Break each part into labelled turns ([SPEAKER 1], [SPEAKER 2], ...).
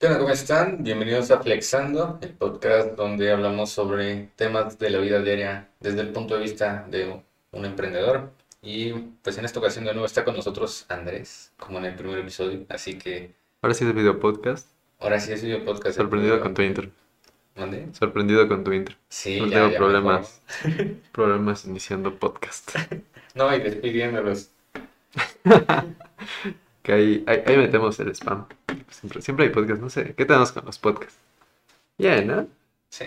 [SPEAKER 1] ¿Qué onda? ¿Cómo están? Bienvenidos a Flexando, el podcast donde hablamos sobre temas de la vida diaria desde el punto de vista de un emprendedor. Y pues en esta ocasión de nuevo está con nosotros Andrés, como en el primer episodio. Así que
[SPEAKER 2] Ahora sí es video podcast.
[SPEAKER 1] ahora sí es video podcast.
[SPEAKER 2] Sorprendido con tu intro.
[SPEAKER 1] ¿Mande?
[SPEAKER 2] Sorprendido con tu intro.
[SPEAKER 1] Sí,
[SPEAKER 2] No
[SPEAKER 1] ya,
[SPEAKER 2] tengo
[SPEAKER 1] ya
[SPEAKER 2] problemas. Problemas iniciando podcast.
[SPEAKER 1] No, y despidiéndolos.
[SPEAKER 2] Que ahí, ahí, ahí metemos el spam. Siempre, siempre hay podcast, no sé. ¿Qué tenemos con los podcasts? Bien, ¿no?
[SPEAKER 1] Sí.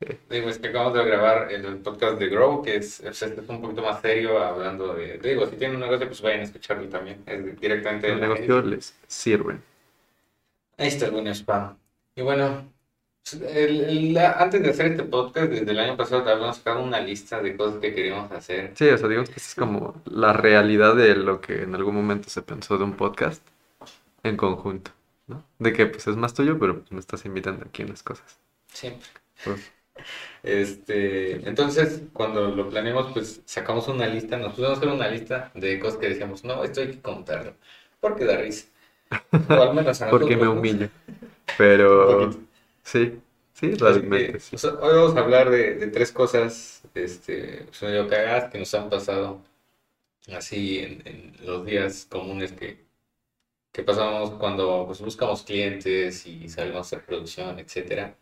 [SPEAKER 2] Sí.
[SPEAKER 1] Digo, es que acabamos de grabar el podcast de Grow, que es, es un poquito más serio, hablando de... Digo, si tienen un negocio, pues vayan a escucharlo también. Es directamente de
[SPEAKER 2] El negocio les sirve.
[SPEAKER 1] Ahí está el buen spam. Y bueno, el- el- la- antes de hacer este podcast, desde el año pasado te habíamos sacado una lista de cosas que queríamos hacer.
[SPEAKER 2] Sí, o sea, digamos que es como la realidad de lo que en algún momento se pensó de un podcast en conjunto, ¿no? De que pues es más tuyo, pero pues, me estás invitando aquí unas cosas.
[SPEAKER 1] Siempre.
[SPEAKER 2] Pues,
[SPEAKER 1] Este, entonces, cuando lo planeamos, pues sacamos una lista, nos pusimos a hacer una lista de cosas que decíamos, no, esto hay que contarlo, porque da risa. O al menos a
[SPEAKER 2] porque me
[SPEAKER 1] nosotros,
[SPEAKER 2] humillo. Pero. Sí, sí, realmente
[SPEAKER 1] que,
[SPEAKER 2] sí.
[SPEAKER 1] o sea, hoy vamos a hablar de, de tres cosas este, pues, cagadas que nos han pasado así en, en los días comunes que, que pasamos cuando pues, buscamos clientes y salimos a hacer producción, etcétera.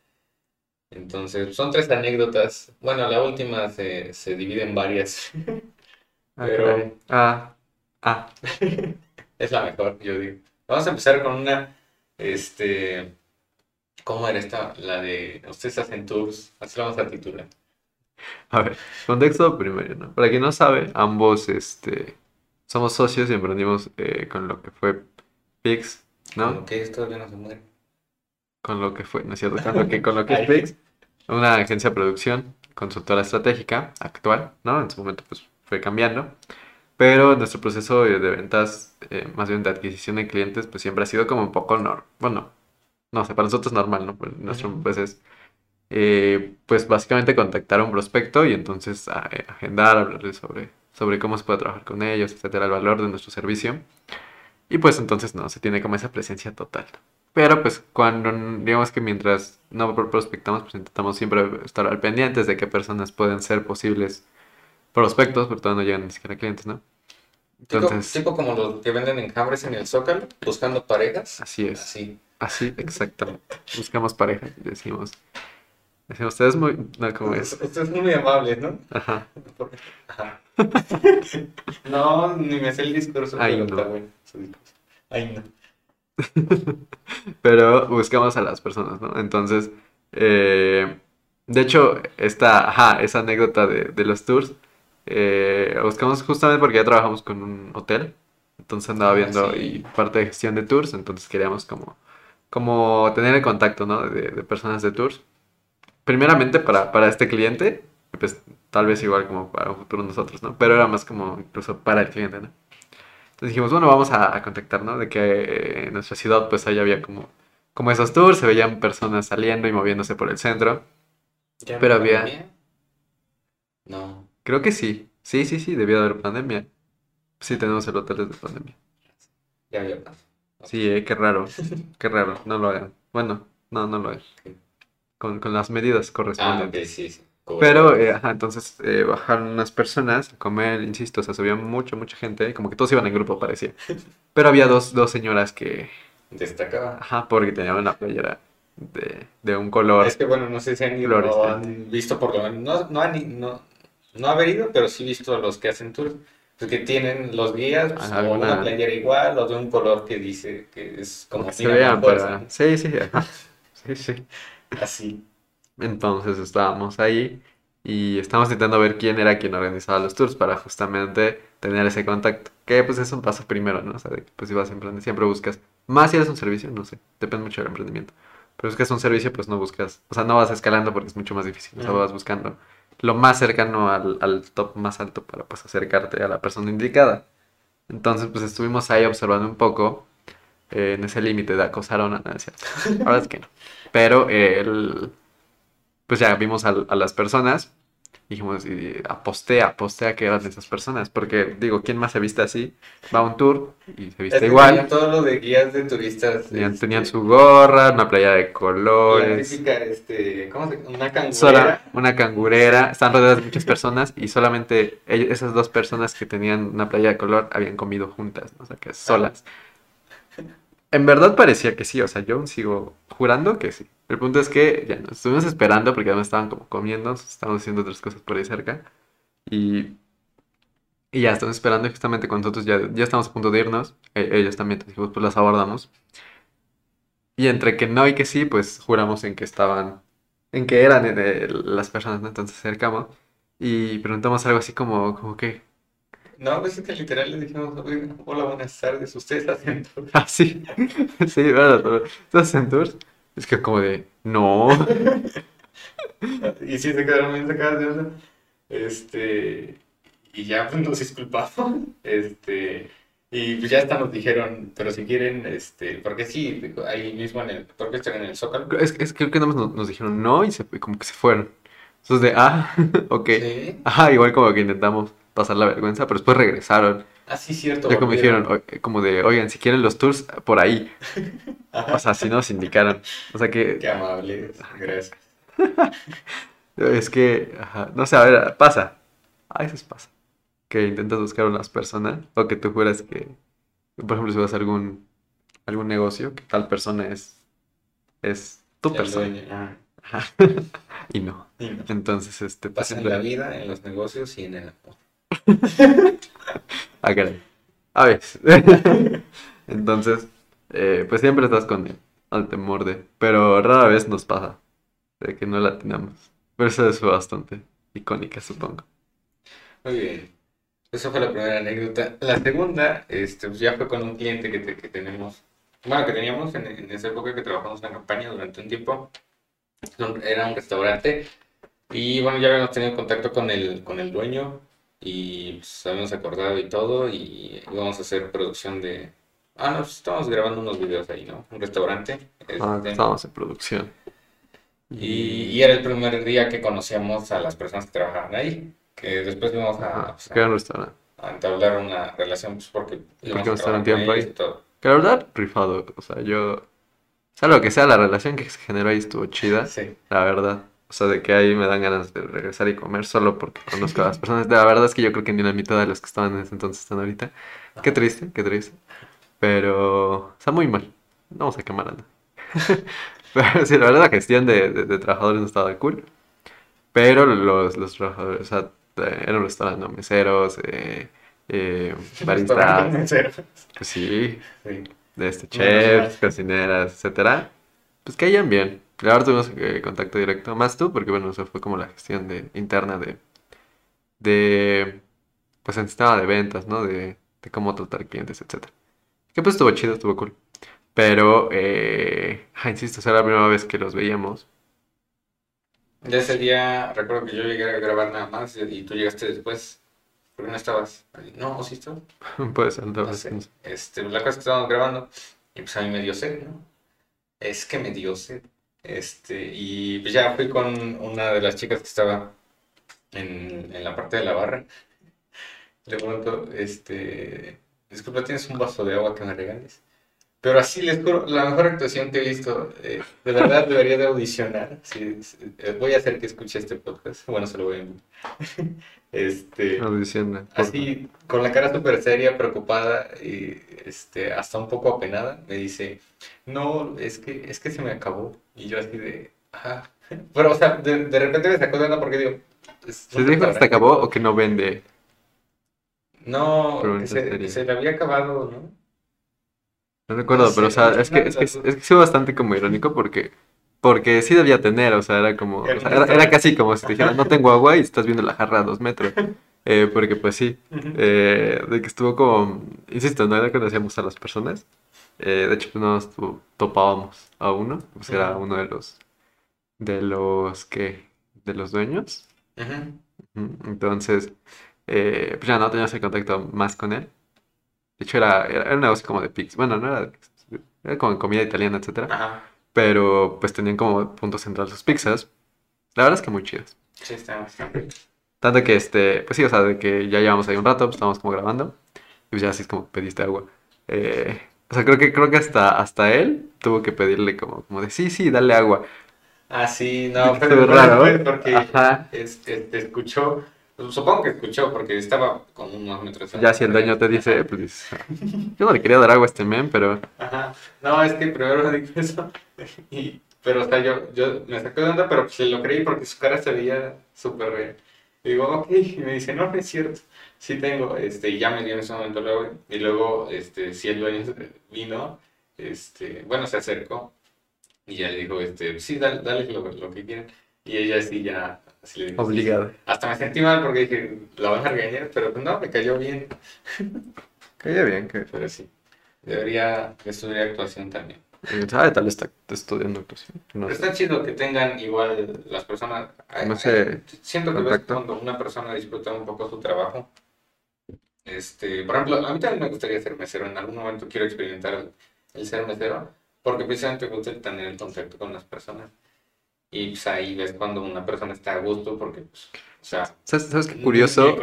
[SPEAKER 1] Entonces, son tres anécdotas. Bueno, la última se, se divide en varias.
[SPEAKER 2] Ah,
[SPEAKER 1] pero-.
[SPEAKER 2] Ah, ah.
[SPEAKER 1] Es la mejor, yo digo. Vamos a empezar con una, este, ¿cómo era esta? La de, ustedes hacen tours, así la vamos a titular.
[SPEAKER 2] A ver, contexto primero, ¿no? Para quien no sabe, ambos este, somos socios y emprendimos eh, con lo que fue Pix, ¿no?
[SPEAKER 1] Como que esto todavía no se muere.
[SPEAKER 2] Con lo que fue, ¿no es cierto? Con lo que, con lo que es. Pix, una agencia de producción, consultora estratégica actual, ¿no? En su momento pues fue cambiando, pero nuestro proceso de de ventas, eh, más bien de adquisición de clientes, pues siempre ha sido como un poco normal, bueno, no sé, para nosotros normal, ¿no? Pero nuestro pues es, eh, pues básicamente contactar a un prospecto y entonces a- eh, agendar, hablarle sobre, sobre cómo se puede trabajar con ellos, etcétera, el valor de nuestro servicio. Y pues entonces no, se tiene como esa presencia total. Pero pues cuando, digamos que mientras no pro- prospectamos, pues intentamos siempre estar al pendientes de qué personas pueden ser posibles prospectos, porque todavía no llegan ni siquiera clientes, ¿no?
[SPEAKER 1] Tipo,
[SPEAKER 2] Entonces,
[SPEAKER 1] tipo como los que venden enjambres en el Zócalo, buscando parejas.
[SPEAKER 2] así es,
[SPEAKER 1] Así.
[SPEAKER 2] Así exactamente. Buscamos pareja y decimos, decimos, ustedes muy, no, ¿cómo es?
[SPEAKER 1] Ustedes son muy amables, ¿no?
[SPEAKER 2] Ajá,
[SPEAKER 1] Ajá. No, ni me sé el discurso,
[SPEAKER 2] Ay,
[SPEAKER 1] pero
[SPEAKER 2] no.
[SPEAKER 1] está bueno su discurso. Ay, no.
[SPEAKER 2] pero buscamos a las personas, ¿no? Entonces, eh, de hecho, esta, ajá, esa anécdota de, de los tours, eh, buscamos justamente porque ya trabajamos con un hotel, entonces andaba
[SPEAKER 1] Ah,
[SPEAKER 2] viendo
[SPEAKER 1] sí.
[SPEAKER 2] y parte de gestión de tours, entonces queríamos como, como tener el contacto, ¿no? De, de personas de tours. Primeramente para, para este cliente, pues tal vez igual como para un futuro nosotros, ¿no? Pero era más como incluso para el cliente, ¿no? Entonces dijimos, bueno, vamos a, a contactar, ¿no? De que eh, en nuestra ciudad pues ahí había como, como esos tours, se veían personas saliendo y moviéndose por el centro.
[SPEAKER 1] ¿Ya
[SPEAKER 2] Pero había-
[SPEAKER 1] pandemia? No.
[SPEAKER 2] Creo que sí, sí, sí, sí, debió de haber pandemia. Sí, tenemos el hotel desde pandemia.
[SPEAKER 1] Ya había pasado.
[SPEAKER 2] Sí, eh, qué raro, qué raro, no lo hagan. Bueno, no, no lo hagan. Con, con las medidas
[SPEAKER 1] Ah,
[SPEAKER 2] correspondientes.
[SPEAKER 1] ok, sí, sí. Como-
[SPEAKER 2] Pero, eh, ajá, entonces eh, bajaron unas personas a comer, insisto, o sea, subía mucha, mucha gente, como que todos iban en grupo, parecía. Pero había dos, dos señoras que,
[SPEAKER 1] Destacaba.
[SPEAKER 2] ajá, porque tenían una playera de, de un color.
[SPEAKER 1] Es que bueno, no sé si han ido han visto por lo menos, no, no, han, no, no haber ido, pero sí visto a los que hacen tours, pues, que tienen los guías pues,
[SPEAKER 2] Ajá,
[SPEAKER 1] o una playera igual o de un color que dice que es como
[SPEAKER 2] que se vean para... Sí, sí. Sí, sí.
[SPEAKER 1] así.
[SPEAKER 2] Entonces estábamos ahí y estábamos intentando ver quién era quien organizaba los tours para justamente tener ese contacto. Que pues es un paso primero, ¿no? O sea, de que, pues si vas a emprender, siempre buscas, más si eres un servicio, no sé, depende mucho del emprendimiento. Pero si es un servicio, pues no buscas, o sea, no vas escalando porque es mucho más difícil, o sea, vas buscando lo más cercano al, al top más alto para pues acercarte a la persona indicada. Entonces, pues estuvimos ahí observando un poco eh, en ese límite de acosar a una, no, verdad es que no. Pero eh, pues ya vimos al- a, las personas dijimos, y aposté, aposté a que eran de esas personas, porque digo, ¿quién más se viste así? Va a un tour y se viste
[SPEAKER 1] Es
[SPEAKER 2] igual.
[SPEAKER 1] tenían todo lo de guías de turistas.
[SPEAKER 2] Tenían,
[SPEAKER 1] este,
[SPEAKER 2] tenían su gorra, una playa de
[SPEAKER 1] La
[SPEAKER 2] colores,
[SPEAKER 1] típica, este, ¿cómo se Una cangurera.
[SPEAKER 2] sola, una cangurera, están rodeadas de muchas personas y solamente ellos- esas dos personas que tenían una playa de color habían comido juntas, ¿no? o sea, que solas. En verdad parecía que sí, o sea, yo sigo jurando que sí. El punto es que ya nos estuvimos esperando porque además estaban como comiendo, estábamos haciendo otras cosas por ahí cerca y, y ya estamos esperando justamente cuando nosotros ya, ya estamos a punto de irnos, e- ellos también, entonces dijimos, pues las abordamos. Y entre que no y que sí, pues juramos en que estaban, en que eran eh, las personas, ¿no? Entonces acercamos y preguntamos algo así como, como que,
[SPEAKER 1] No, pues es que literal le dijimos, "Oiga, hola, buenas tardes, ustedes hacen tours?"
[SPEAKER 2] ah, sí, sí, bueno, pero ¿estás en tours? Es que como de, no,
[SPEAKER 1] Y sí se quedaron bien sacadas de onda. Este, y ya pues nos disculpamos. Este, y pues ya hasta nos dijeron, pero si quieren, este, porque sí, ahí mismo en el, porque están en el Zócalo.
[SPEAKER 2] es, es que creo que nada más nos, nos dijeron no y, se, como que se fueron. Entonces de, ah, ok,
[SPEAKER 1] Sí.
[SPEAKER 2] ajá, igual como que intentamos pasar la vergüenza, pero después regresaron.
[SPEAKER 1] Ah, sí, cierto.
[SPEAKER 2] Ya como dijeron, como de, oigan, si quieren los tours, por ahí. O sea, si nos indicaron. O sea que
[SPEAKER 1] Qué amables, gracias.
[SPEAKER 2] Es que, ajá, no sé, a ver, pasa. A veces pasa. Que intentas buscar unas personas o que tú juras que, por ejemplo, si vas a algún, algún negocio, que tal persona es, es tu
[SPEAKER 1] El
[SPEAKER 2] persona.
[SPEAKER 1] dueño,
[SPEAKER 2] Ajá. Y no.
[SPEAKER 1] y no.
[SPEAKER 2] Entonces, este, pues
[SPEAKER 1] Pasa en
[SPEAKER 2] siempre-
[SPEAKER 1] la vida, en los negocios y en el amor.
[SPEAKER 2] Ah, caray. A veces. Entonces, eh, pues siempre estás con el, al temor de. Pero rara vez nos pasa de que no la tenemos. Pero eso es bastante icónica, supongo.
[SPEAKER 1] Muy bien. Esa fue la primera anécdota. La segunda, este, pues ya fue con un cliente que, te- que tenemos, bueno, que teníamos en, en esa época que trabajamos en la campaña durante un tiempo. Era un restaurante y bueno, ya habíamos tenido contacto con el, con el dueño y pues habíamos acordado y todo y íbamos a hacer producción de... Ah, no, pues, estábamos grabando unos videos ahí, ¿no? Un restaurante.
[SPEAKER 2] Ah,
[SPEAKER 1] este,
[SPEAKER 2] estábamos en producción.
[SPEAKER 1] y, y era el primer día que conocíamos a las personas que trabajaban ahí, que después íbamos a,
[SPEAKER 2] Ajá,
[SPEAKER 1] pues,
[SPEAKER 2] restaurante.
[SPEAKER 1] a entablar una relación, pues porque
[SPEAKER 2] Porque un tiempo
[SPEAKER 1] ellos
[SPEAKER 2] ahí.
[SPEAKER 1] y todo.
[SPEAKER 2] Que la verdad, rifado. O sea, yo. Sea lo que sea, la relación que se generó ahí estuvo chida.
[SPEAKER 1] Sí,
[SPEAKER 2] La verdad. O sea, de que ahí me dan ganas de regresar y comer solo porque conozco a las personas. La verdad es que yo creo que ni la mitad de los que estaban en ese entonces están ahorita. Qué triste, qué triste. Pero está muy mal. No vamos a quemar a nadie. Pero sí, la verdad la gestión de, de- de trabajadores no estaba cool. Pero los, los trabajadores, o sea, era un restaurante, ¿no? Meseros, eh, eh, baristas,
[SPEAKER 1] Restaurante mesero.
[SPEAKER 2] pues sí,
[SPEAKER 1] Sí.
[SPEAKER 2] de este chefs, cocineras, etcétera, pues caían bien. La verdad tuvimos eh, contacto directo, más tú, porque bueno, eso fue como la gestión de, interna de, de, pues el sistema de ventas, ¿no? De, de cómo tratar clientes, etcétera. Que pues estuvo chido, estuvo cool. Pero, eh, ah, insisto, o era la primera vez que los veíamos.
[SPEAKER 1] Ya ese día, recuerdo que yo llegué a grabar nada más y tú llegaste después. ¿Por qué no estabas? No, ¿sí estabas?
[SPEAKER 2] Puede ser,
[SPEAKER 1] No sé.
[SPEAKER 2] que no sé.
[SPEAKER 1] Este, la cosa es que estábamos grabando y pues a mí me dio sed, ¿no? Es que me dio sed. Este, y pues ya fui con una de las chicas que estaba en, en la parte de la barra. Le pregunto, este, disculpa, ¿tienes un vaso de agua que me regales? Pero así les juro, la mejor actuación que he visto, eh, de verdad debería de audicionar. Sí, eh, voy a hacer que escuche este podcast. Bueno, se lo voy a enviar. Este,
[SPEAKER 2] Audición, por-
[SPEAKER 1] Así, con la cara súper seria, preocupada y este, hasta un poco apenada, me dice, no, es que, es que se me acabó. Y yo así de, ajá. Pero, o sea, de, de repente me sacó de onda porque digo,
[SPEAKER 2] ¿Se dijo que se acabó o que no vende?
[SPEAKER 1] No, que se, que se le había acabado, ¿no?
[SPEAKER 2] No recuerdo,
[SPEAKER 1] No
[SPEAKER 2] pero o sea, es que, es que, es que fue bastante como irónico porque, porque sí debía tener, o sea, era como, o
[SPEAKER 1] Era
[SPEAKER 2] sea, era, casi como si te dijeran, no tengo agua y estás viendo la jarra a dos metros. Eh, porque pues sí, eh, de que estuvo como, insisto, no era que conocíamos a las personas. Eh, de hecho, pues no nos topábamos a uno, pues era uno de los, de los que, de los dueños.
[SPEAKER 1] Ujú,
[SPEAKER 2] Entonces, eh, pues ya no teníamos el contacto más con él. De hecho, era, era, era un negocio como de pizzas. Bueno, no era de pizzas, era como comida italiana, etcétera.
[SPEAKER 1] Ajá.
[SPEAKER 2] Pero pues tenían como punto central sus pizzas. La verdad es que muy chidas.
[SPEAKER 1] Sí, está bastante.
[SPEAKER 2] Tanto que, este, pues sí, o sea, de que ya llevamos ahí un rato, pues estábamos como grabando. Y pues ya así es como pediste agua. Eh, o sea, creo que, creo que hasta, hasta él tuvo que pedirle como, como de, sí, sí, dale agua.
[SPEAKER 1] Ah, sí, no, pero
[SPEAKER 2] raro.
[SPEAKER 1] fue porque
[SPEAKER 2] Ajá.
[SPEAKER 1] este, te escuchó, supongo que escuchó porque estaba con unos metros.
[SPEAKER 2] Ya si el dueño te dice, pues dices, "Ah, yo no le quería dar agua a este men, pero
[SPEAKER 1] Ajá, no, es que primero dijo eso, y, pero o sea, yo, yo me sacó de onda, pero pues se lo creí porque su cara se veía súper real. Y digo, ok, y me dice, no, no es cierto, sí tengo, este, y ya me dio en ese momento luego, y luego, este, si el dueño vino, este, bueno, se acercó, y ya le dijo, este, sí, dale, dale lo, lo que quieran, y ella sí ya, así le dijo, sí,
[SPEAKER 2] obligado.
[SPEAKER 1] hasta me sentí mal porque dije, la van a regañar, pero pues no, me cayó bien,
[SPEAKER 2] Caía bien, que
[SPEAKER 1] pero sí, debería estudiar actuación también.
[SPEAKER 2] ¿Sabe? Tal está estudiando actuación. No
[SPEAKER 1] Pero está chido que tengan igual las personas.
[SPEAKER 2] No sé,
[SPEAKER 1] siento que ves cuando una persona disfruta un poco su trabajo. Este, por ejemplo, a mí también me gustaría ser mesero. En algún momento quiero experimentar el, el ser mesero, porque precisamente me gusta tener el contacto con las personas. Y pues ahí ves cuando una persona está a gusto, porque, pues, o sea,
[SPEAKER 2] ¿Sabes, sabes qué curioso?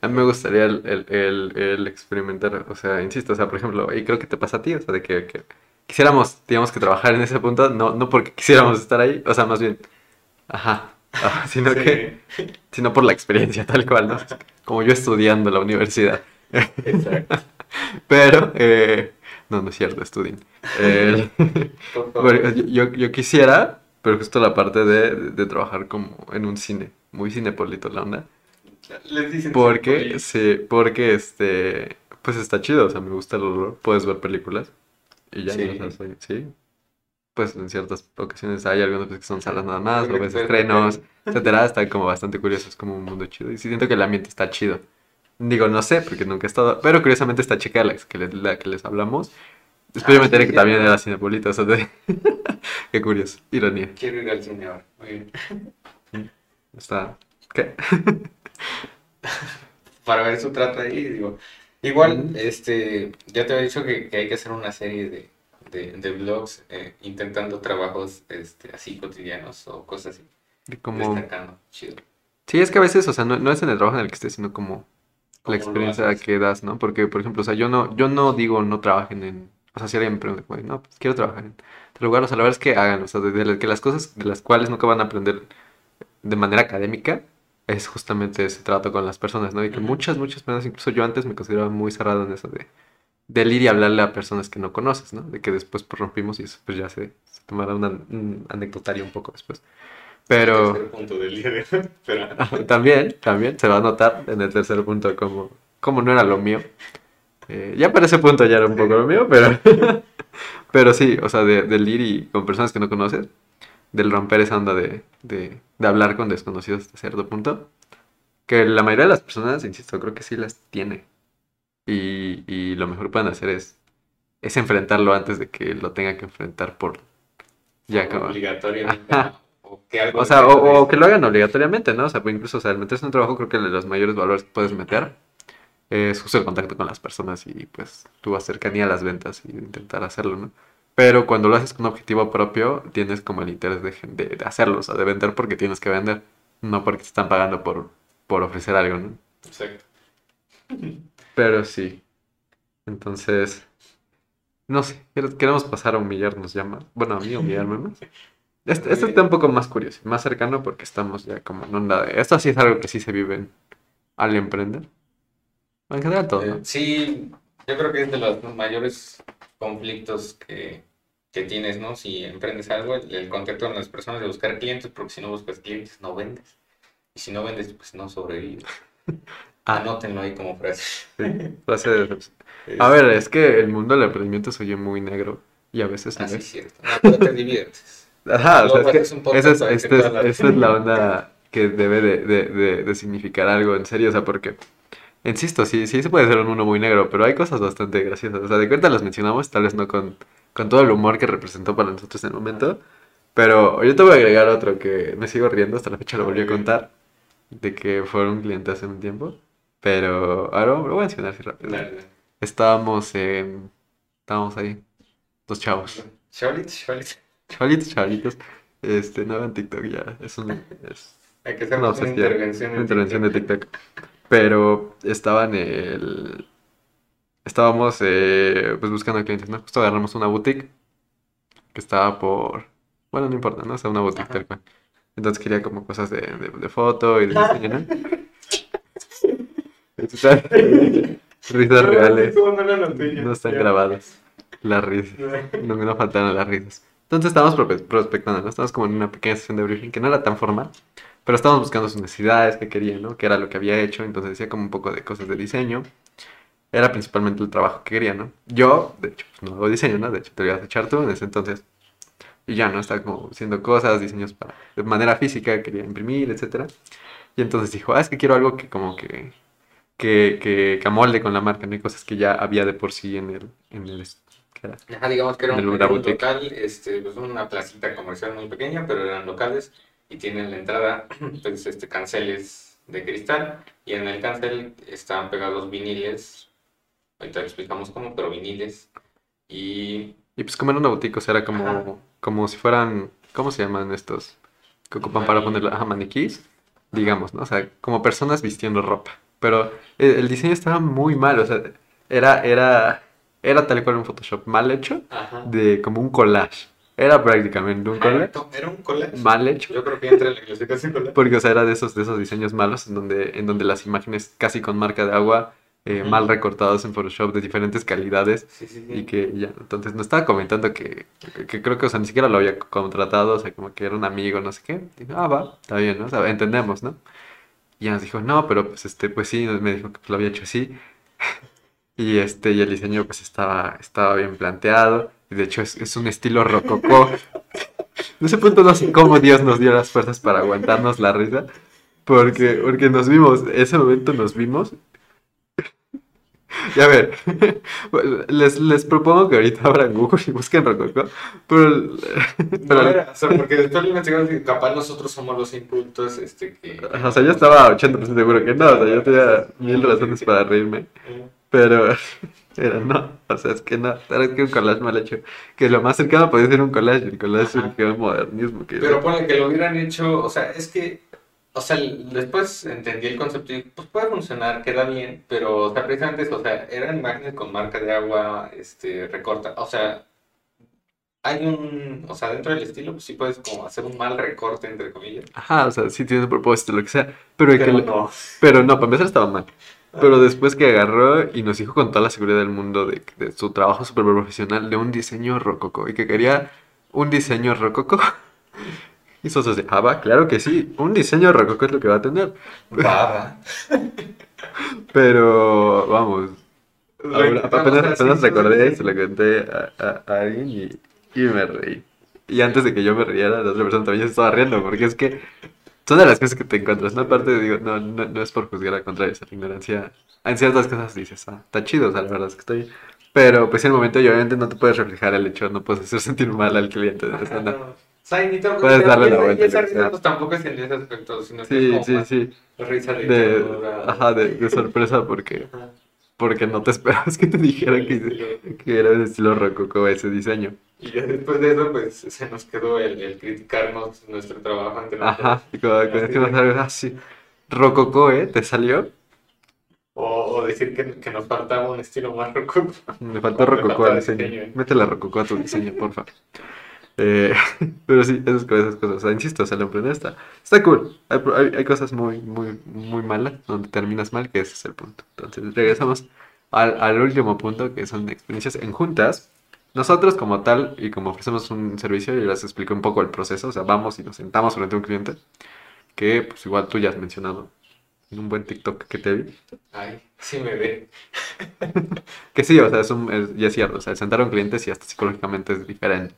[SPEAKER 2] A mí me gustaría el, el, el, el experimentar, o sea, insisto, o sea, por ejemplo, y creo que te pasa a ti, o sea, de que, que quisiéramos, digamos que trabajar en ese punto, no, no porque quisiéramos estar ahí, o sea, más bien, ajá, ah, sino
[SPEAKER 1] Sí,
[SPEAKER 2] que, sino por la experiencia, tal cual, ¿no? Como yo estudiando en la universidad.
[SPEAKER 1] Exacto.
[SPEAKER 2] Pero, eh, no, no es cierto, estudien. Eh, yo, yo, yo quisiera, pero justo la parte de, de trabajar como en un cine, muy cinepolito la onda.
[SPEAKER 1] Les dicen
[SPEAKER 2] Porque, sí, porque este, pues está chido, o sea, me gusta el horror, puedes ver películas y ya,
[SPEAKER 1] Sí.
[SPEAKER 2] ¿no? Soy- sí. Pues en ciertas ocasiones hay algunas veces que son salas nada más, o
[SPEAKER 1] puedes
[SPEAKER 2] estrenos, etcétera, está como bastante curioso, es como un mundo chido y siento que el ambiente está chido. Digo, no sé, porque nunca he estado, pero curiosamente de la que les, la que les hablamos, después yo
[SPEAKER 1] Ah,
[SPEAKER 2] me enteré
[SPEAKER 1] sí,
[SPEAKER 2] que también era cinepolita, o sea, de- qué curioso, ironía,
[SPEAKER 1] Quiero ir al cine ahora. Muy bien.
[SPEAKER 2] está, ¿qué?
[SPEAKER 1] para ver su trato ahí, digo. Igual, este, ya te había dicho que, que hay que hacer una serie de, de, de vlogs eh, intentando trabajos este, así cotidianos o cosas así,
[SPEAKER 2] Como...
[SPEAKER 1] destacando. Chido.
[SPEAKER 2] Sí, es que a veces, o sea, no, no es en el trabajo en el que estés, sino como
[SPEAKER 1] ¿Cómo
[SPEAKER 2] la experiencia que das, ¿no? Porque, por ejemplo, o sea, yo no, yo no digo no trabajen en, o sea, si alguien me pregunta, no, pues quiero trabajar en tal lugar, o sea, la verdad es que hagan, o sea, de, de que las cosas de las cuales nunca van a aprender de manera académica es justamente ese trato con las personas, ¿no? Y que muchas, muchas personas, incluso yo antes me consideraba muy cerrado en eso de, de ir y hablarle a personas que no conoces, ¿no? De que después pues rompimos y eso pues ya se, se tomará una- un anecdotario un poco después. Pero...
[SPEAKER 1] Punto del día de pero-
[SPEAKER 2] También, también, se va a notar en el tercer punto como, como no era lo mío. Eh, ya para ese punto ya era un poco lo mío, pero, pero sí, o sea, de, del ir y con personas que no conoces, del romper esa onda de, de, de hablar con desconocidos hasta cierto punto, que la mayoría de las personas, insisto, creo que sí las tiene. Y, y lo mejor que pueden hacer es, es enfrentarlo antes de que lo tenga que enfrentar por... Ya como...
[SPEAKER 1] obligatoriamente. O que algo
[SPEAKER 2] O sea, o, que lo hagan obligatoriamente, ¿no? O sea, pues incluso, o sea, el meterse en un trabajo creo que de los mayores valores que puedes meter es justo el contacto con las personas y pues tu cercanía a las ventas y intentar hacerlo, ¿no? Pero cuando lo haces con un objetivo propio, tienes como el interés de, de, de hacerlo, o sea, de vender porque tienes que vender, no porque te están pagando por, por ofrecer algo, ¿no?
[SPEAKER 1] Exacto.
[SPEAKER 2] Pero sí. Entonces, no sé, quer- queremos pasar a humillarnos ya más. Bueno, a mí humillarme más. Este, este está un poco más curioso, más cercano porque estamos ya como en onda de... Esto sí es algo que sí se vive en- al emprender. En general todo, ¿no?
[SPEAKER 1] Eh, sí, yo creo que es de los mayores conflictos que, que tienes, ¿no? Si emprendes algo, el, el contacto con las personas, de buscar clientes, porque si no buscas clientes, no vendes. Y si no vendes, pues no sobrevives.
[SPEAKER 2] Ah.
[SPEAKER 1] Anótenlo ahí como frase.
[SPEAKER 2] Sí, frase de. A ver, es que el mundo del emprendimiento se oye muy negro y a veces
[SPEAKER 1] Así
[SPEAKER 2] es.
[SPEAKER 1] es cierto. No, pero te diviertes.
[SPEAKER 2] Ajá, o sea, es que esa es, esta es- esta es la onda que debe de, de- de- de significar algo en serio, o sea, porque, insisto, sí, sí se puede ser un mundo muy negro, pero hay cosas bastante graciosas, o sea, de cuenta las mencionamos, tal vez no con, con todo el humor que representó para nosotros en el momento, pero yo te voy a agregar otro que me sigo riendo, hasta la fecha lo volví a contar, de que fue un cliente hace un tiempo, pero ahora lo voy a mencionar así rápido.
[SPEAKER 1] Dale.
[SPEAKER 2] Estábamos en, estábamos ahí, dos chavos.
[SPEAKER 1] Charlotte, Charlotte.
[SPEAKER 2] Chavalitos, chavalitos. Este, no hagan TikTok ya. Es un, es,
[SPEAKER 1] Hay que hacer una
[SPEAKER 2] pues,
[SPEAKER 1] intervención.
[SPEAKER 2] una
[SPEAKER 1] en
[SPEAKER 2] de TikTok. Pero estaba en el... Estábamos eh, pues buscando clientes, ¿no? Justo agarramos una boutique que estaba por... Bueno, no importa, ¿no? O sea, una boutique
[SPEAKER 1] Ajá.
[SPEAKER 2] tal cual. Entonces quería como cosas de, de, de foto y de diseño, ¿no? Risas reales.
[SPEAKER 1] No,
[SPEAKER 2] están grabadas. Las risas. No, no faltaron las risas. Entonces estábamos prospectando, ¿no? Estábamos como en una pequeña sesión de briefing que no era tan formal, pero estábamos buscando sus necesidades, qué querían, ¿no? Qué era lo que había hecho, entonces decía como un poco de cosas de diseño. Era principalmente el trabajo que quería, ¿no? Yo, de hecho, pues no hago diseño, ¿no? De hecho, te lo ibas a echar tú en ese entonces. Y ya, ¿no? Estaba como haciendo cosas, diseños para, de manera física, quería imprimir, etcétera. Y entonces dijo, ah, es que quiero algo que como que, que, que, que amolde con la marca, ¿no? Y cosas que ya había de por sí en el, en el,
[SPEAKER 1] Ajá, digamos que era un, era un local, este, pues una placita comercial muy pequeña, pero eran locales y tienen la entrada, pues, este, canceles de cristal y en el cancel estaban pegados viniles, ahorita explicamos cómo, pero viniles y
[SPEAKER 2] Y pues como era una boutique, o sea, era como,
[SPEAKER 1] Ajá.
[SPEAKER 2] como si fueran, ¿cómo se llaman estos? Que ocupan para poner ajá, maniquís, digamos, ¿no? O sea, como personas vistiendo ropa. Pero el, el diseño estaba muy mal, o sea, era, era, era tal cual un Photoshop mal hecho,
[SPEAKER 1] Ajá.
[SPEAKER 2] de como un collage. Era prácticamente un collage
[SPEAKER 1] Era un collage.
[SPEAKER 2] mal hecho.
[SPEAKER 1] Yo creo que entra en la clasificación collage.
[SPEAKER 2] Porque, o sea, era de esos, de esos diseños malos en donde, en donde las imágenes casi con marca de agua, eh, mal recortados en Photoshop de diferentes calidades.
[SPEAKER 1] Sí, sí, sí.
[SPEAKER 2] Y que ya, entonces nos estaba comentando que, que, que creo que, o sea, ni siquiera lo había contratado, o sea, como que era un amigo, no sé qué. Dijo, ah, va, está bien, ¿no? O sea, entendemos, ¿no? Y ya nos dijo, no, pero pues este, pues sí, me dijo que lo había hecho así. Y este, y el diseño pues estaba, estaba bien planteado. Y de hecho es, es un estilo rococó. En ese punto no sé cómo Dios nos dio las fuerzas para aguantarnos la risa. Porque, porque nos vimos, ese momento nos vimos. Y a ver, les, les propongo que ahorita abran Google y busquen Rococó. Pero, pero
[SPEAKER 1] No era, o sea, porque después le mencionaron que capaz nosotros somos los incultos, este, que...
[SPEAKER 2] o sea, yo estaba 80% seguro que no, o sea, yo tenía mil razones para reírme. Pero, pero no, o sea, es que no, era que un collage mal hecho. Que lo más cercano podía ser un collage, el collage
[SPEAKER 1] Ajá.
[SPEAKER 2] surgió el modernismo. Que
[SPEAKER 1] Pero ponle que lo hubieran hecho, o sea, es que, o sea, después entendí el concepto y pues puede funcionar, queda bien, pero, o sea, precisamente eso, o sea, eran imágenes con marca de agua, este, recorta, o sea, hay un, o sea, dentro del estilo, pues sí puedes como hacer un mal recorte, entre comillas.
[SPEAKER 2] Ajá, o sea, sí tiene un propósito, lo que sea. Pero, que
[SPEAKER 1] Pero
[SPEAKER 2] le-
[SPEAKER 1] no.
[SPEAKER 2] pero no, para empezar estaba mal. Pero después que agarró y nos dijo con toda la seguridad del mundo de, de su trabajo súper profesional de un diseño rococó y que quería un diseño rococó. Y Sosos de, ah, va, claro que sí, un diseño rococó es lo que va a tener.
[SPEAKER 1] Va,
[SPEAKER 2] Pero, vamos, ahora- apenas, apenas recordé,
[SPEAKER 1] sí,
[SPEAKER 2] se lo conté a, a- a alguien y, y me reí. Y antes de que yo me riera, la otra persona también se estaba riendo, porque es que son de las cosas que te encuentras, ¿no? Aparte, digo, no, no, no es por juzgar al contrario, esa ignorancia. En ciertas cosas dices, ah, está chido, o sea, la verdad es que estoy. Pero, pues, en el momento, y obviamente no te puedes reflejar el hecho, no puedes hacer sentir mal al cliente. no.
[SPEAKER 1] Ajá. O sea, y ni tampoco-
[SPEAKER 2] Puedes darle
[SPEAKER 1] y
[SPEAKER 2] la vuelta,
[SPEAKER 1] Y esa risa pues, tampoco es en ese aspecto, sino que es como
[SPEAKER 2] sí, sí.
[SPEAKER 1] risa de
[SPEAKER 2] ajá, de, de sorpresa, porque,
[SPEAKER 1] Ajá.
[SPEAKER 2] porque no te esperabas que te dijeran que, que era de estilo rococó ese diseño.
[SPEAKER 1] Y ya después de eso, pues se nos quedó el, el criticarnos nuestro trabajo nosotros.
[SPEAKER 2] Ajá, y que
[SPEAKER 1] Así
[SPEAKER 2] decimos
[SPEAKER 1] de-
[SPEAKER 2] algo así. Rococó, ¿eh? ¿Te salió?
[SPEAKER 1] O, o decir que, que nos faltaba un estilo más rococó.
[SPEAKER 2] Me faltó rococó al diseño.
[SPEAKER 1] diseño, ¿eh?
[SPEAKER 2] Métele rococó a tu diseño, porfa. Eh, pero sí, esas, esas cosas. O sea, insisto, o sea, la emprendedora está, está cool. Hay, hay, hay cosas muy, muy, muy malas donde terminas mal, que ese es el punto. Entonces, regresamos al, al último punto, que son experiencias en juntas. Nosotros como tal, y como ofrecemos un servicio, yo les expliqué un poco el proceso. O sea, vamos y nos sentamos frente a un cliente, que pues igual tú ya has mencionado en un buen TikTok que te vi.
[SPEAKER 1] Ay, sí me ve.
[SPEAKER 2] Que sí, o sea, es un, es, y es cierto, o sea, sentar a un cliente sí hasta psicológicamente es diferente,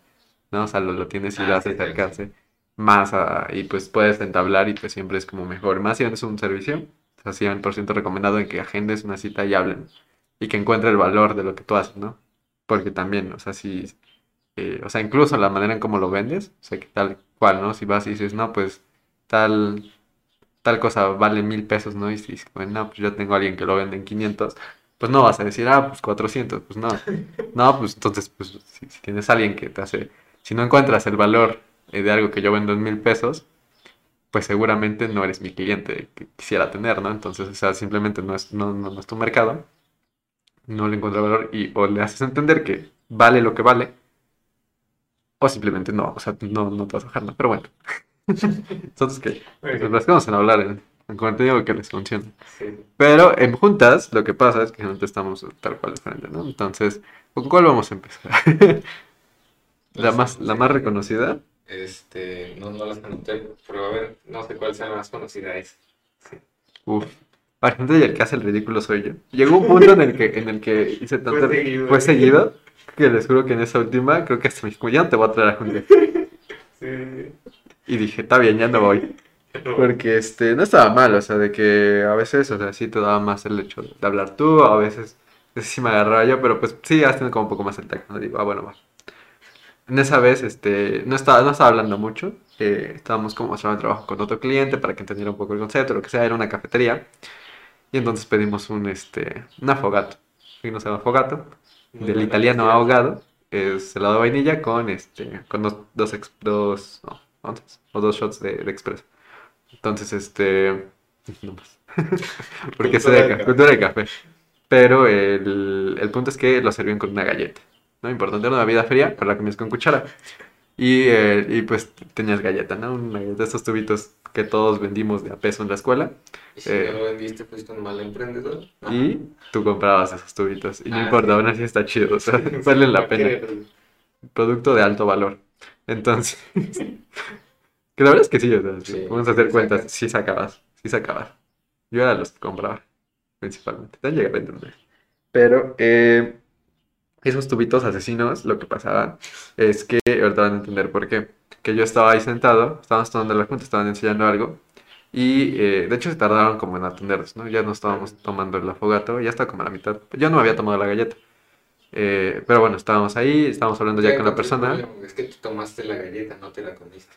[SPEAKER 2] ¿no? O sea, lo, lo tienes y
[SPEAKER 1] Ah,
[SPEAKER 2] lo haces
[SPEAKER 1] sí,
[SPEAKER 2] más a, y pues puedes entablar y pues siempre es como mejor. Más si es un servicio, o sea, 100% recomendado en que agendes una cita y hablen y que encuentre el valor de lo que tú haces, ¿no? Porque también, o sea, si, eh, o sea, incluso la manera en cómo lo vendes, o sea, que tal cual, ¿no? Si vas y dices, no, pues tal, tal cosa vale mil pesos, ¿no? Y si dices, bueno, no, pues yo tengo a alguien que lo vende en 500, pues no vas a decir, ah, pues 400, pues no. No, pues entonces, pues si, si tienes a alguien que te hace, si no encuentras el valor eh, de algo que yo vendo en mil pesos, pues seguramente no eres mi cliente que quisiera tener, ¿no? Entonces, o sea, simplemente no es, no, no, no es tu mercado, no le encuentra valor y o le haces entender que vale lo que vale, o simplemente no, o sea, no, no te vas a bajar, ¿no? Pero bueno. Entonces, ¿qué? Pues las vamos a hablar en, en contenido que les funciona.
[SPEAKER 1] Sí.
[SPEAKER 2] Pero en juntas lo que pasa es que generalmente estamos tal cual de frente, ¿no? Entonces, ¿con cuál vamos a empezar? la, más, la más
[SPEAKER 1] sí.
[SPEAKER 2] reconocida.
[SPEAKER 1] Este, no, no las anoté, pero a ver, no sé cuál sea la más conocida es.
[SPEAKER 2] Uf. Para gente y el que hace el ridículo soy yo. Llegó un punto en el que, en el que hice tanto...
[SPEAKER 1] Fue seguido.
[SPEAKER 2] fue seguido, que les juro que en esa última, creo que hasta me dijo, ya no te voy a traer a junta.
[SPEAKER 1] Sí.
[SPEAKER 2] Y dije, está bien, ya no voy. Porque este, no estaba mal, o sea, de que a veces, o sea, sí te daba más el hecho de hablar tú, a veces sí me agarraba yo, pero pues sí, tenido como un poco más el tacto, ¿no? Digo, ah, bueno, va. En esa vez, este, no estaba, no estaba hablando mucho, eh, estábamos como haciendo trabajo con otro cliente para que entendiera un poco el concepto, lo que sea, era una cafetería, y entonces pedimos un, este, un afogato, y no se llama afogato,
[SPEAKER 1] Muy
[SPEAKER 2] del italiano
[SPEAKER 1] idea.
[SPEAKER 2] ahogado, es helado de vainilla con, este, con dos, dos, ex- dos, no, o dos shots de, de expreso. Entonces, este, no más. Porque se
[SPEAKER 1] Cultura de
[SPEAKER 2] cultura de café. Pero el, el punto es que lo servían con una galleta, ¿no? Importante, era una bebida fría, pero la comías con cuchara. Y, eh, y pues tenías galleta, ¿no? Una de esos tubitos que todos vendimos de a peso en la escuela.
[SPEAKER 1] Y si
[SPEAKER 2] Eh.
[SPEAKER 1] no lo vendiste, fuiste un mal emprendedor.
[SPEAKER 2] Y tú comprabas esos tubitos. Y no
[SPEAKER 1] Ah,
[SPEAKER 2] importa,
[SPEAKER 1] sí.
[SPEAKER 2] aún así está chido, o sea, vale la pena.
[SPEAKER 1] Cualquier-
[SPEAKER 2] producto de alto valor. Entonces, que la verdad es que sí, o sea,
[SPEAKER 1] Sí,
[SPEAKER 2] vamos a hacer
[SPEAKER 1] sí
[SPEAKER 2] cuentas,
[SPEAKER 1] sacas.
[SPEAKER 2] sí sacabas, sí sacabas. Yo era los que compraba, principalmente. Te llegar a entender. Pero eh, esos tubitos asesinos, lo que pasaba es que, ahorita van a entender por qué, que yo estaba ahí sentado, estábamos tomando la junta, estaban enseñando algo, y eh, de hecho se tardaron como en atendernos, ¿no? Ya no estábamos tomando el afogato, ya estaba como a la mitad. Yo no me había tomado la galleta. Eh, pero bueno, estábamos ahí, estábamos hablando ya con la persona.
[SPEAKER 1] Es que tú tomaste la galleta, no te la comiste.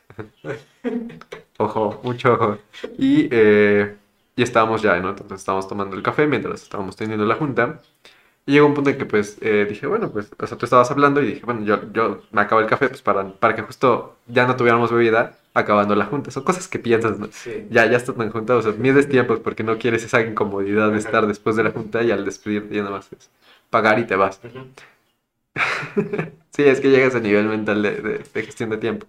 [SPEAKER 2] Ojo, mucho ojo. Y, eh, y estábamos ya, ¿no? Entonces estábamos tomando el café mientras estábamos teniendo la junta. Y llegó un punto en que pues eh, dije, bueno, pues, o sea, tú estabas hablando y dije, bueno, yo, yo me acabo el café pues para, para que justo ya no tuviéramos bebida acabando la junta. Son cosas que piensas, ¿no?
[SPEAKER 1] Sí.
[SPEAKER 2] Ya, ya estás tan junta, o sea, mides tiempos porque no quieres esa incomodidad de estar después de la junta y al despedirte ya nada más es pagar y te vas. Sí, es que llegas a nivel mental de, de- de gestión de tiempo.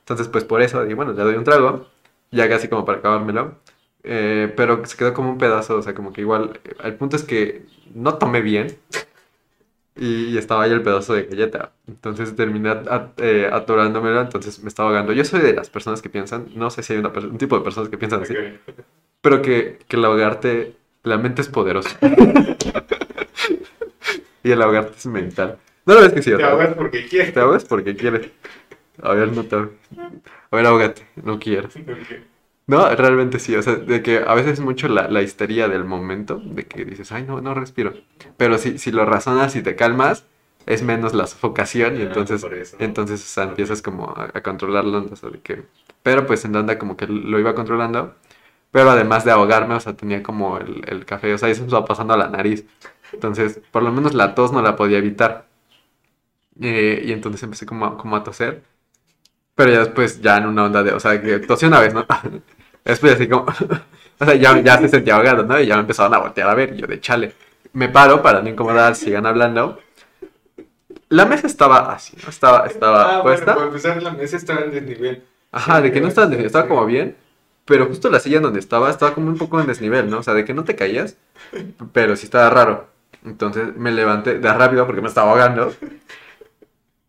[SPEAKER 2] Entonces, pues por eso, digo, bueno, le doy un trago, ya casi como para acabármelo. Eh, pero se quedó como un pedazo, o sea, como que igual. El punto es que no tomé bien y, estaba ahí el pedazo de galleta. Entonces terminé at- eh, atorándomelo, entonces me estaba ahogando. Yo soy de las personas que piensan, no sé si hay una un tipo de personas que piensan así, pero que, que el ahogarte, la mente es poderosa. y el ahogarte es mental. No lo ves que sí,
[SPEAKER 1] Te ahogas porque quieres.
[SPEAKER 2] te ahogas porque quieres. A ver, no te. A ver, ahógate, no quieres. No, realmente sí, o sea, de que a veces es mucho la, la histeria del momento, de que dices, ay, no, no respiro. Pero si, si lo razonas y te calmas, es menos la sofocación y
[SPEAKER 1] Ah,
[SPEAKER 2] entonces, entonces, o sea, empiezas como a, a controlarlo, o sea, de que... Pero pues en onda como que lo iba controlando, pero además de ahogarme, o sea, tenía como el, el café, o sea, eso me estaba pasando a la nariz. Entonces, por lo menos la tos no la podía evitar. Eh, y entonces empecé como a, como a toser. Pero ya después, ya en una onda de, o sea, que tosí una vez, ¿no? Después así como, o sea, ya, ya se sentía ahogado, ¿no? Y ya me empezaron a voltear a ver, y yo de chale. Me paro para no incomodar, sigan hablando. La mesa estaba así, ¿no? Estaba, estaba
[SPEAKER 1] Ah, bueno,
[SPEAKER 2] puesta.
[SPEAKER 1] para empezar, la mesa estaba en desnivel.
[SPEAKER 2] Ajá,
[SPEAKER 1] Sí,
[SPEAKER 2] de que no estaba, en desnivel, estaba como bien, pero justo la silla en donde estaba, estaba como un poco en desnivel, ¿no? O sea, de que no te caías, pero sí estaba raro. Entonces me levanté de rápido porque me estaba ahogando.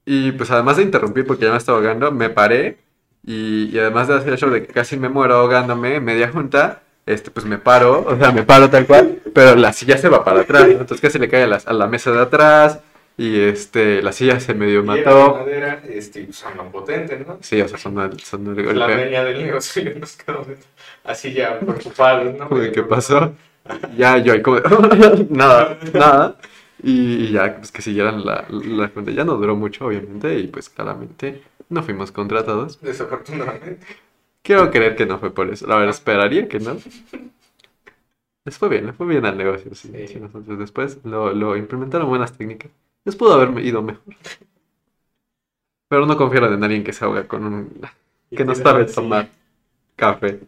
[SPEAKER 2] Y pues además de interrumpir porque ya me estaba ahogando, me paré y, y además de hacer el show de que casi me muero ahogándome, media junta, este, pues me paro, o sea, me paro tal cual, pero la silla se va para atrás, ¿no? Entonces casi le cae a la, a la mesa de atrás y este, la silla se medio mató.
[SPEAKER 1] madera, este, sonó potente, ¿no?
[SPEAKER 2] Sí, o sea, sonó, sonó el
[SPEAKER 1] La
[SPEAKER 2] golpe.
[SPEAKER 1] dueña del negocio y nos quedamos así ya preocupados, ¿no?
[SPEAKER 2] Uy, ¿qué pasó? Ya, yo ahí como, nada, nada. Y, y ya, pues que siguieran la, la junta. Ya no duró mucho, obviamente, y pues claramente no fuimos contratados.
[SPEAKER 1] Desafortunadamente.
[SPEAKER 2] Quiero creer que no fue por eso. La verdad, esperaría que no. Les fue bien, les fue bien al negocio, sí.
[SPEAKER 1] Sí.
[SPEAKER 2] nosotros después lo, lo implementaron buenas técnicas. Les pudo haber ido mejor. Pero no confiaron en alguien que se ahoga con un... que no sabe tomar. café.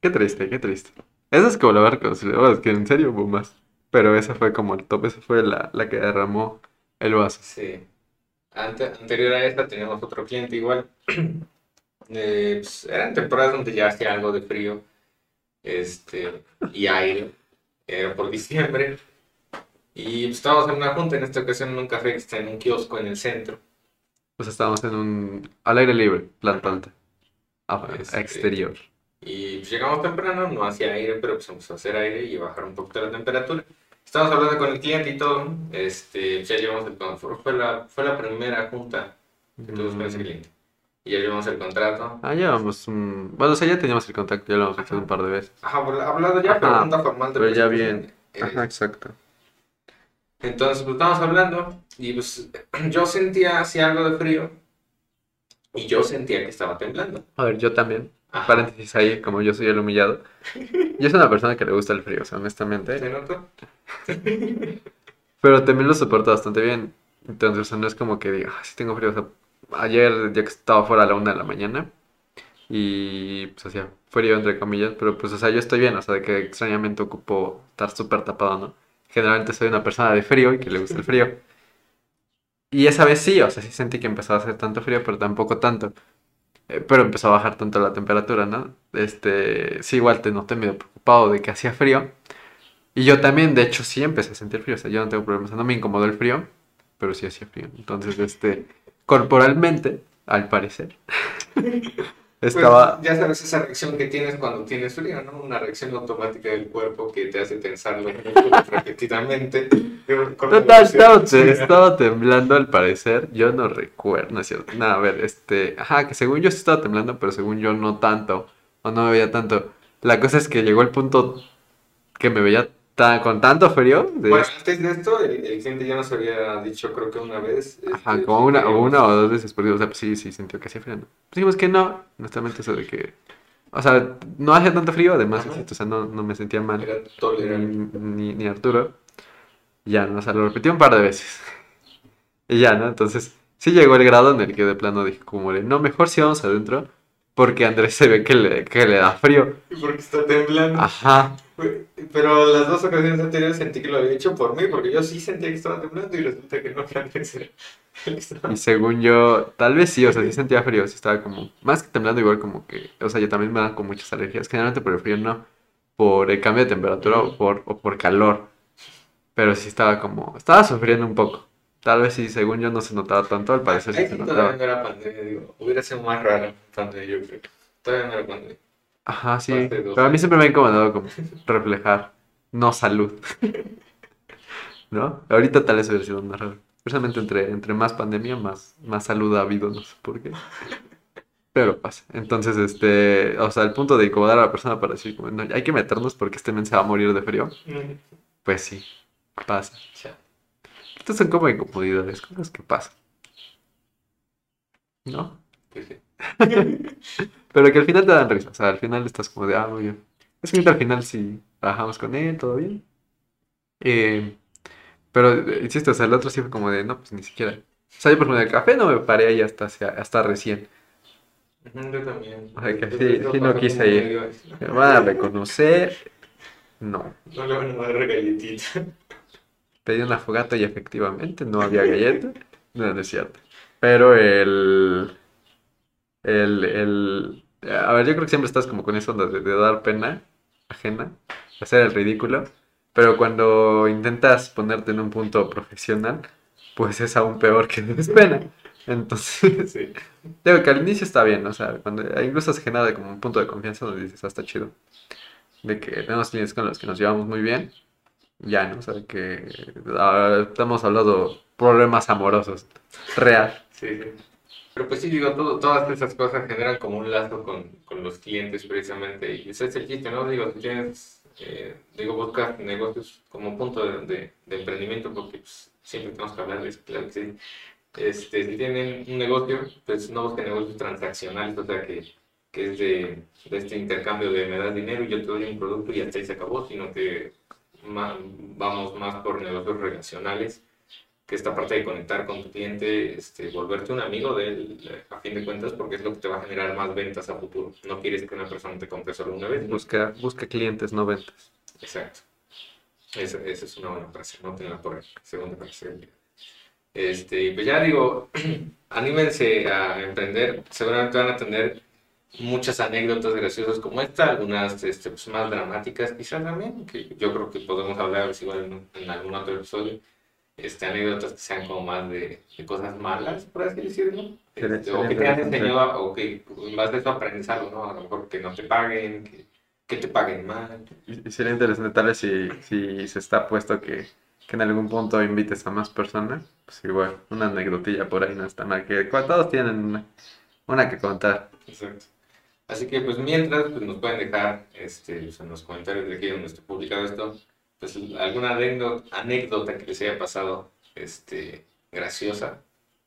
[SPEAKER 2] Qué triste, qué triste. Esa es como la barca, es que en serio hubo más. Pero esa fue como el top, esa fue la, la que derramó el vaso.
[SPEAKER 1] Sí. Anterior a esta teníamos otro cliente igual. Eh, pues, eran temporadas donde ya hacía algo de frío este, y aire. Era por diciembre. Y pues, estábamos en una junta, en esta ocasión en un café que está en un kiosco en el centro.
[SPEAKER 2] Pues estábamos en un... al aire libre, plantante. Este, exterior.
[SPEAKER 1] Y pues, llegamos temprano, no hacía aire, pero pues empezó a hacer aire y bajar un poquito la temperatura. Estábamos hablando con el cliente y todo. Este, ya llevamos el Fue la, fue la primera junta que tuvimos con ese mm. cliente. Y ya llevamos el contrato.
[SPEAKER 2] Ah, llevamos un... Bueno, o sea, ya teníamos el contacto, ya lo hemos hecho un par de veces.
[SPEAKER 1] Ajá, hablado ya, pero junta formal.
[SPEAKER 2] De pero ya bien. Ajá, exacto.
[SPEAKER 1] Entonces, pues estábamos hablando y pues yo sentía así algo de frío y yo sentía que estaba temblando.
[SPEAKER 2] A ver, yo también. Paréntesis ahí, como yo soy el humillado. Yo soy una persona que le gusta el frío, o sea, honestamente.
[SPEAKER 1] ¿Se nota?
[SPEAKER 2] Pero también lo soporto bastante bien. Entonces, o sea, no es como que diga, ah, sí tengo frío. O sea, ayer, ya que estaba fuera a la una de la mañana, y pues hacía frío, entre comillas, pero pues, o sea, yo estoy bien, o sea, de que extrañamente ocupo estar súper tapado, ¿no? Generalmente soy una persona de frío y que le gusta el frío. Y esa vez sí, o sea, sí sentí que empezaba a hacer tanto frío, pero tampoco tanto. Eh, pero empezó a bajar tanto la temperatura, ¿no? Este, sí, igual te noté medio preocupado de que hacía frío. Y yo también, de hecho, sí empecé a sentir frío. O sea, yo no tengo problemas. no me incomodó el frío, pero sí hacía frío. Entonces, este, corporalmente, al parecer,
[SPEAKER 1] Pues, Estaba... ya sabes esa reacción que tienes cuando tienes frío, ¿no? Una reacción automática del cuerpo que te hace músculos repetidamente.
[SPEAKER 2] Total, estaba, estaba, temblando al parecer. Yo no recuerdo, no es cierto. Nada, a ver, este. Ajá, que según yo sí estaba temblando, pero según yo no tanto. O no me veía tanto. La cosa es que llegó el punto que me veía con tanto frío.
[SPEAKER 1] Bueno, antes de esto, el, cliente ya nos había dicho, creo que una vez.
[SPEAKER 2] Ajá, este, como una, o una o dos veces, porque, o sea, pues sí, sí, sintió que hacía frío. ¿no? Pues dijimos que no, honestamente, eso de que. O sea, no hacía tanto frío, además, o sea, no, no me sentía mal.
[SPEAKER 1] Era
[SPEAKER 2] ni, ni, Arturo. Ya, ¿no? O sea, lo repetí un par de veces. y ya, ¿no? Entonces, sí llegó el grado en el que de plano dije, como, no, mejor si vamos adentro, porque Andrés se ve que le, que le da frío.
[SPEAKER 1] Y porque está temblando.
[SPEAKER 2] Ajá.
[SPEAKER 1] Pero las dos ocasiones anteriores sentí que lo había hecho por mí, porque yo sí sentía que estaba temblando y resulta que no,
[SPEAKER 2] Y según yo, tal vez sí, o sea, sí sentía frío, sí estaba como, más que temblando, igual como que, o sea, yo también me da con muchas alergias, generalmente por el frío no, por el cambio de temperatura o por, o por calor, pero sí estaba como, estaba sufriendo un poco. Tal vez sí, según yo no se notaba tanto, al parecer
[SPEAKER 1] sí se notaba. Todavía no era pandemia, digo, hubiera sido más raro pandemia, yo creo. Todavía no era pandemia.
[SPEAKER 2] Ajá, sí. Pero a mí siempre me ha incomodado como reflejar no salud. ¿No? Ahorita tal vez hubiera sido más raro. Precisamente entre, entre más pandemia, más, más salud ha habido, no sé por qué. Pero pasa. Entonces, este, o sea, el punto de incomodar a la persona para decir, como, no, hay que meternos porque este men se va a morir de frío. Pues sí, pasa. Estas son como incomodidades, cosas que pasan. ¿No?
[SPEAKER 1] Pues sí.
[SPEAKER 2] Pero que al final te dan risa. O sea, al final estás como de, ah, muy bien. Es que al final sí trabajamos con él, todo bien. Eh, pero, eh, insisto, o sea, el otro sí fue como de, no, pues ni siquiera. O sea, yo por ejemplo, el café no me paré ahí hasta, hasta recién.
[SPEAKER 1] Yo también.
[SPEAKER 2] O sea, que sí, sí no quise ir. Me van a reconocer. No.
[SPEAKER 1] No le van a dar galletita.
[SPEAKER 2] Pedí una fogata y efectivamente no había galleta. No, no es cierto. Pero el el, el, a ver, yo creo que siempre estás como con eso de, de dar pena ajena, hacer el ridículo, pero cuando intentas ponerte en un punto profesional, pues es aún peor que des pena. Entonces, sí. digo que al inicio está bien, o sea, cuando incluso se genera como un punto de confianza donde dices, ah, está chido. De que tenemos clientes con los que nos llevamos muy bien, ya, ¿no? O sea, que ah, estamos hablando problemas amorosos, real.
[SPEAKER 1] Sí, sí. Pero pues sí, digo, todo, todas esas cosas generan como un lazo con, con los clientes precisamente. Y ese es el chiste, ¿no? Digo, si tienes, eh, digo, buscar negocios como punto de, de, emprendimiento, porque pues, siempre tenemos que hablar de eso, claro que sí. Este, si tienen un negocio, pues no busquen negocios transaccionales, o sea, que, que es de, de, este intercambio de me das dinero y yo te doy un producto y hasta ahí se acabó, sino que vamos más por negocios relacionales que esta parte de conectar con tu cliente, este, volverte un amigo de él, a fin de cuentas, porque es lo que te va a generar más ventas a futuro. No quieres que una persona te compre solo una vez.
[SPEAKER 2] Busca, busca clientes, no ventas.
[SPEAKER 1] Exacto. Esa, esa es una buena frase, no tenla por ahí. Segunda frase. Este, pues ya digo, anímense a emprender. Seguramente van a tener muchas anécdotas graciosas como esta, algunas este, pues, más dramáticas quizás también, que yo creo que podemos hablar pues, igual en, en algún otro episodio. Este, anécdotas que sean como más de, de cosas malas, por así decirlo. Este, o que te han enseñado, o que en base a eso aprendes algo, ¿no? A lo mejor que no te paguen, que, que te paguen mal.
[SPEAKER 2] Y sería interesante tal vez si, si se está puesto que, que en algún punto invites a más personas, pues igual, una anecdotilla por ahí no está mal, que todos tienen una, una que contar.
[SPEAKER 1] Exacto. Así que pues mientras pues, nos pueden dejar este, en los comentarios de aquí donde esté publicado esto, pues alguna anécdota, que les haya pasado este, graciosa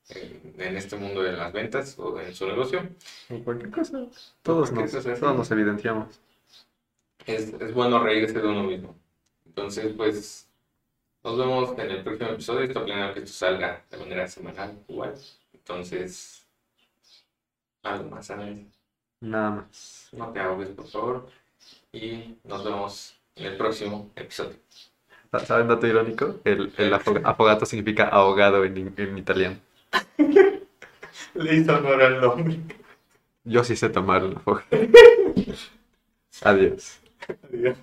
[SPEAKER 1] en, en este mundo de las ventas o en su negocio.
[SPEAKER 2] O cualquier cosa. Todos nos, todos nos evidenciamos.
[SPEAKER 1] Es, es bueno reírse de uno mismo. Entonces pues nos vemos en el próximo episodio. Esto planeo que esto salga de manera semanal igual. Entonces, algo más, Ana.
[SPEAKER 2] Nada más.
[SPEAKER 1] No te ahogues, por favor. Y nos vemos en el próximo episodio.
[SPEAKER 2] Sa- ¿Saben dato irónico? El, el afo- afogato significa ahogado en, italiano.
[SPEAKER 1] Le hizo honor al nombre.
[SPEAKER 2] Yo sí sé tomar un afogado. Adiós.
[SPEAKER 1] Adiós.